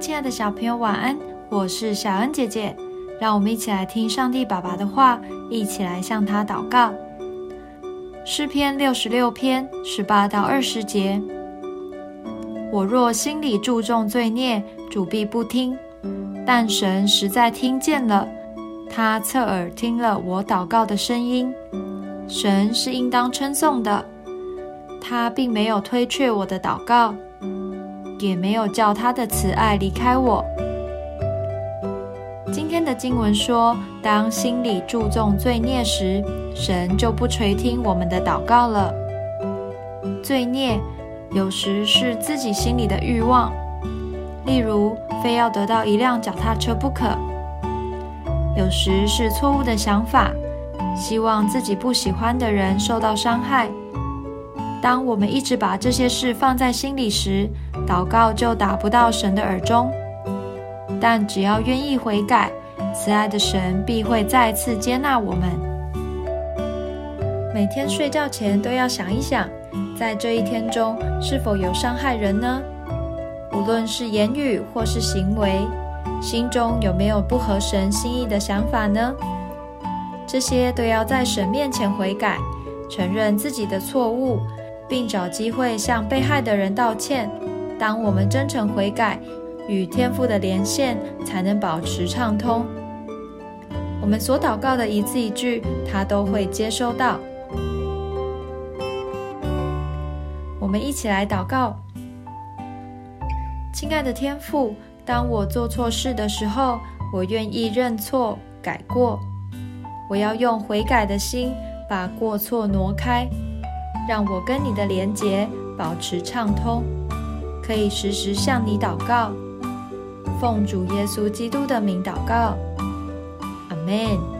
亲爱的小朋友，晚安！我是小恩姐姐，让我们一起来听上帝爸爸的话，一起来向他祷告。诗篇六十六篇十八到二十节：我若心里注重罪孽，主必不听；但神实在听见了，他侧耳听了我祷告的声音。神是应当称颂的，他并没有推却我的祷告。也没有叫他的慈爱离开我。今天的经文说，当心里注重罪孽时，神就不垂听我们的祷告了。罪孽有时是自己心里的欲望，例如非要得到一辆脚踏车不可；有时是错误的想法，希望自己不喜欢的人受到伤害。当我们一直把这些事放在心里时，祷告就达不到神的耳中。但只要愿意悔改，慈爱的神必会再次接纳我们。每天睡觉前都要想一想，在这一天中是否有伤害人呢？无论是言语或是行为，心中有没有不合神心意的想法呢？这些都要在神面前悔改，承认自己的错误。并找机会向被害的人道歉。当我们真诚悔改，与天父的连线才能保持畅通。我们所祷告的一字一句，他都会接收到。我们一起来祷告：亲爱的天父，当我做错事的时候，我愿意认错改过。我要用悔改的心，把过错挪开。让我跟你的连结保持畅通，可以时时向你祷告。奉主耶稣基督的名祷告，阿门。